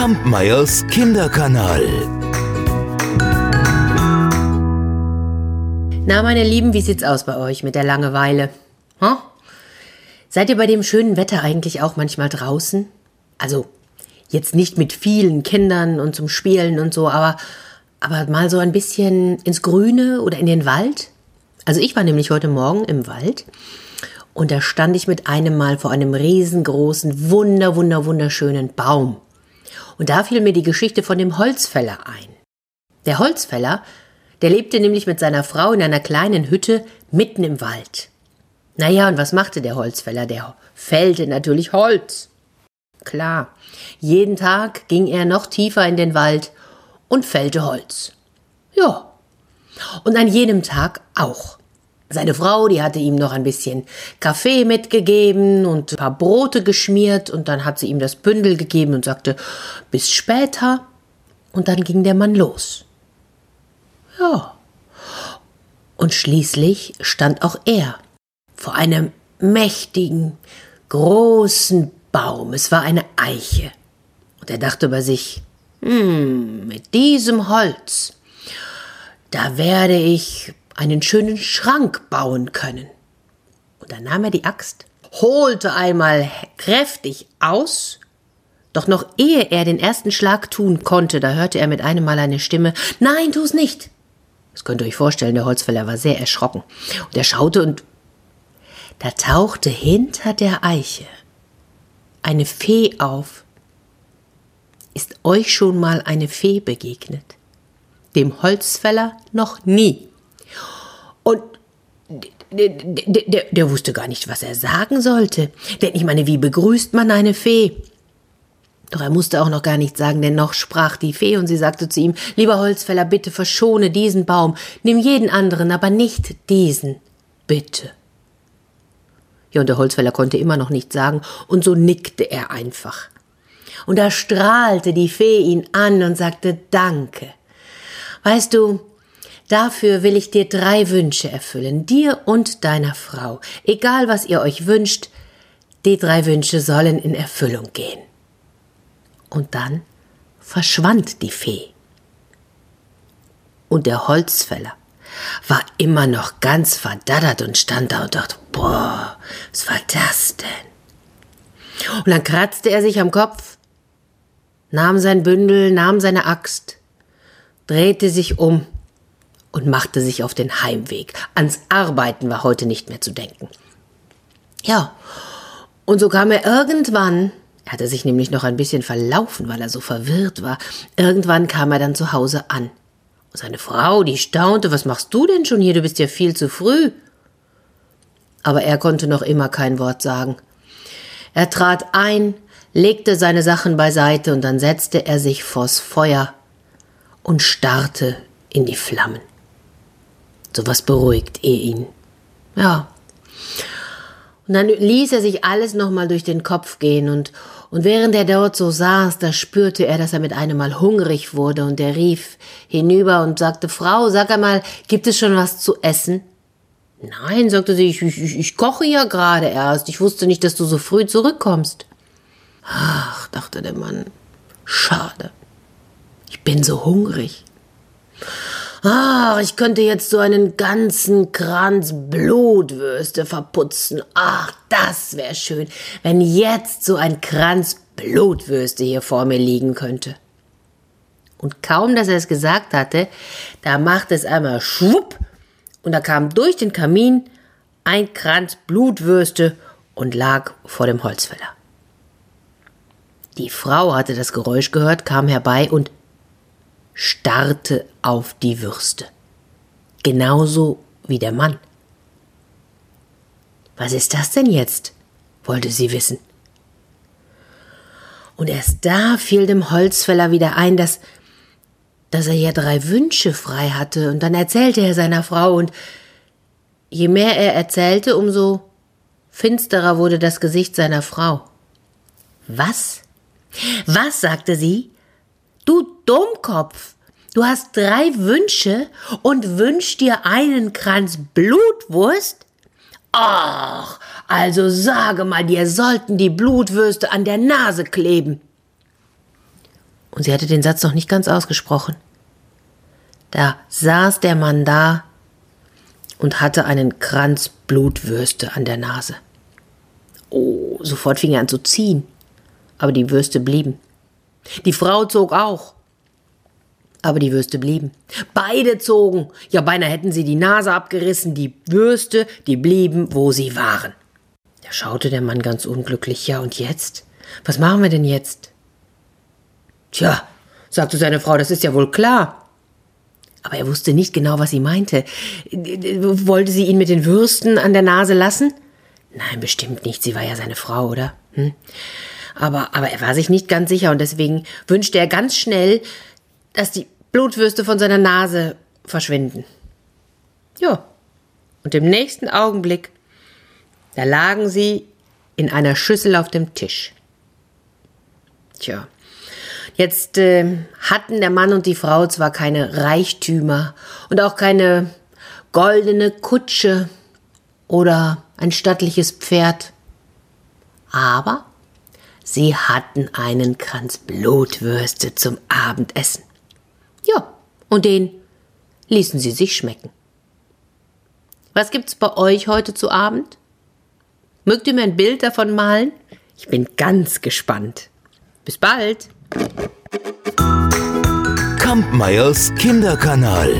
Kampmeyers Kinderkanal. Na, meine Lieben, wie sieht's aus bei euch mit der Langeweile? Hm? Seid ihr bei dem schönen Wetter eigentlich auch manchmal draußen? Also, jetzt nicht mit vielen Kindern und zum Spielen und so, aber, aber mal so ein bisschen ins Grüne oder in den Wald? Also, ich war nämlich heute Morgen im Wald und da stand ich mit einem Mal vor einem riesengroßen, wunder, wunder, wunderschönen Baum. Und da fiel mir die Geschichte von dem Holzfäller ein. Der Holzfäller, der lebte nämlich mit seiner Frau in einer kleinen Hütte mitten im Wald. Naja, und was machte der Holzfäller? Der fällte natürlich Holz. Klar, jeden Tag ging er noch tiefer in den Wald und fällte Holz. Ja. Und an jenem Tag auch. Seine Frau, die hatte ihm noch ein bisschen Kaffee mitgegeben und ein paar Brote geschmiert und dann hat sie ihm das Bündel gegeben und sagte, bis später. Und dann ging der Mann los. Ja. Und schließlich stand auch er vor einem mächtigen, großen Baum. Es war eine Eiche. Und er dachte bei sich, hm, mit diesem Holz, da werde ich einen schönen Schrank bauen können. Und dann nahm er die Axt, holte einmal kräftig aus, doch noch ehe er den ersten Schlag tun konnte, da hörte er mit einem Mal eine Stimme Nein, tu's nicht. Das könnt ihr euch vorstellen, der Holzfäller war sehr erschrocken. Und er schaute und da tauchte hinter der Eiche eine Fee auf. Ist euch schon mal eine Fee begegnet? Dem Holzfäller noch nie. Der, der, der wusste gar nicht, was er sagen sollte. Denn ich meine, wie begrüßt man eine Fee? Doch er musste auch noch gar nichts sagen, denn noch sprach die Fee und sie sagte zu ihm, lieber Holzfäller, bitte verschone diesen Baum, nimm jeden anderen, aber nicht diesen, bitte. Ja, und der Holzfäller konnte immer noch nichts sagen, und so nickte er einfach. Und da strahlte die Fee ihn an und sagte Danke. Weißt du, Dafür will ich dir drei Wünsche erfüllen, dir und deiner Frau. Egal was ihr euch wünscht, die drei Wünsche sollen in Erfüllung gehen. Und dann verschwand die Fee. Und der Holzfäller war immer noch ganz verdaddert und stand da und dachte, boah, was war das denn? Und dann kratzte er sich am Kopf, nahm sein Bündel, nahm seine Axt, drehte sich um und machte sich auf den Heimweg. Ans Arbeiten war heute nicht mehr zu denken. Ja, und so kam er irgendwann, er hatte sich nämlich noch ein bisschen verlaufen, weil er so verwirrt war, irgendwann kam er dann zu Hause an. Seine Frau, die staunte, was machst du denn schon hier, du bist ja viel zu früh. Aber er konnte noch immer kein Wort sagen. Er trat ein, legte seine Sachen beiseite und dann setzte er sich vors Feuer und starrte in die Flammen. Sowas beruhigt eh ihn. Ja. Und dann ließ er sich alles nochmal durch den Kopf gehen und, und während er dort so saß, da spürte er, dass er mit einem Mal hungrig wurde und er rief hinüber und sagte, Frau, sag einmal, gibt es schon was zu essen? Nein, sagte sie, ich, ich, ich koche ja gerade erst. Ich wusste nicht, dass du so früh zurückkommst. Ach, dachte der Mann, schade. Ich bin so hungrig. Ach, ich könnte jetzt so einen ganzen Kranz Blutwürste verputzen. Ach, das wäre schön, wenn jetzt so ein Kranz Blutwürste hier vor mir liegen könnte. Und kaum, dass er es gesagt hatte, da machte es einmal schwupp und da kam durch den Kamin ein Kranz Blutwürste und lag vor dem Holzfäller. Die Frau hatte das Geräusch gehört, kam herbei und starrte auf die Würste. Genauso wie der Mann. Was ist das denn jetzt? wollte sie wissen. Und erst da fiel dem Holzfäller wieder ein, dass, dass er ja drei Wünsche frei hatte, und dann erzählte er seiner Frau, und je mehr er erzählte, umso finsterer wurde das Gesicht seiner Frau. Was? Was? sagte sie. Du Dummkopf, du hast drei Wünsche und wünschst dir einen Kranz Blutwurst? Ach, also sage mal, dir sollten die Blutwürste an der Nase kleben. Und sie hatte den Satz noch nicht ganz ausgesprochen. Da saß der Mann da und hatte einen Kranz Blutwürste an der Nase. Oh, sofort fing er an zu ziehen, aber die Würste blieben. Die Frau zog auch, aber die Würste blieben. Beide zogen, ja beinahe hätten sie die Nase abgerissen, die Würste, die blieben, wo sie waren. Da schaute der Mann ganz unglücklich, ja und jetzt? Was machen wir denn jetzt? Tja, sagte seine Frau, das ist ja wohl klar. Aber er wusste nicht genau, was sie meinte. Wollte sie ihn mit den Würsten an der Nase lassen? Nein, bestimmt nicht. Sie war ja seine Frau, oder? Hm? Aber, aber er war sich nicht ganz sicher und deswegen wünschte er ganz schnell, dass die Blutwürste von seiner Nase verschwinden. Ja. Und im nächsten Augenblick, da lagen sie in einer Schüssel auf dem Tisch. Tja, Jetzt äh, hatten der Mann und die Frau zwar keine Reichtümer und auch keine goldene Kutsche oder ein stattliches Pferd, aber sie hatten einen Kranz Blutwürste zum Abendessen. Ja, und den ließen sie sich schmecken. Was gibt's bei euch heute zu Abend? Mögt ihr mir ein Bild davon malen? Ich bin ganz gespannt. Bis bald! Kampmeyers Kinderkanal.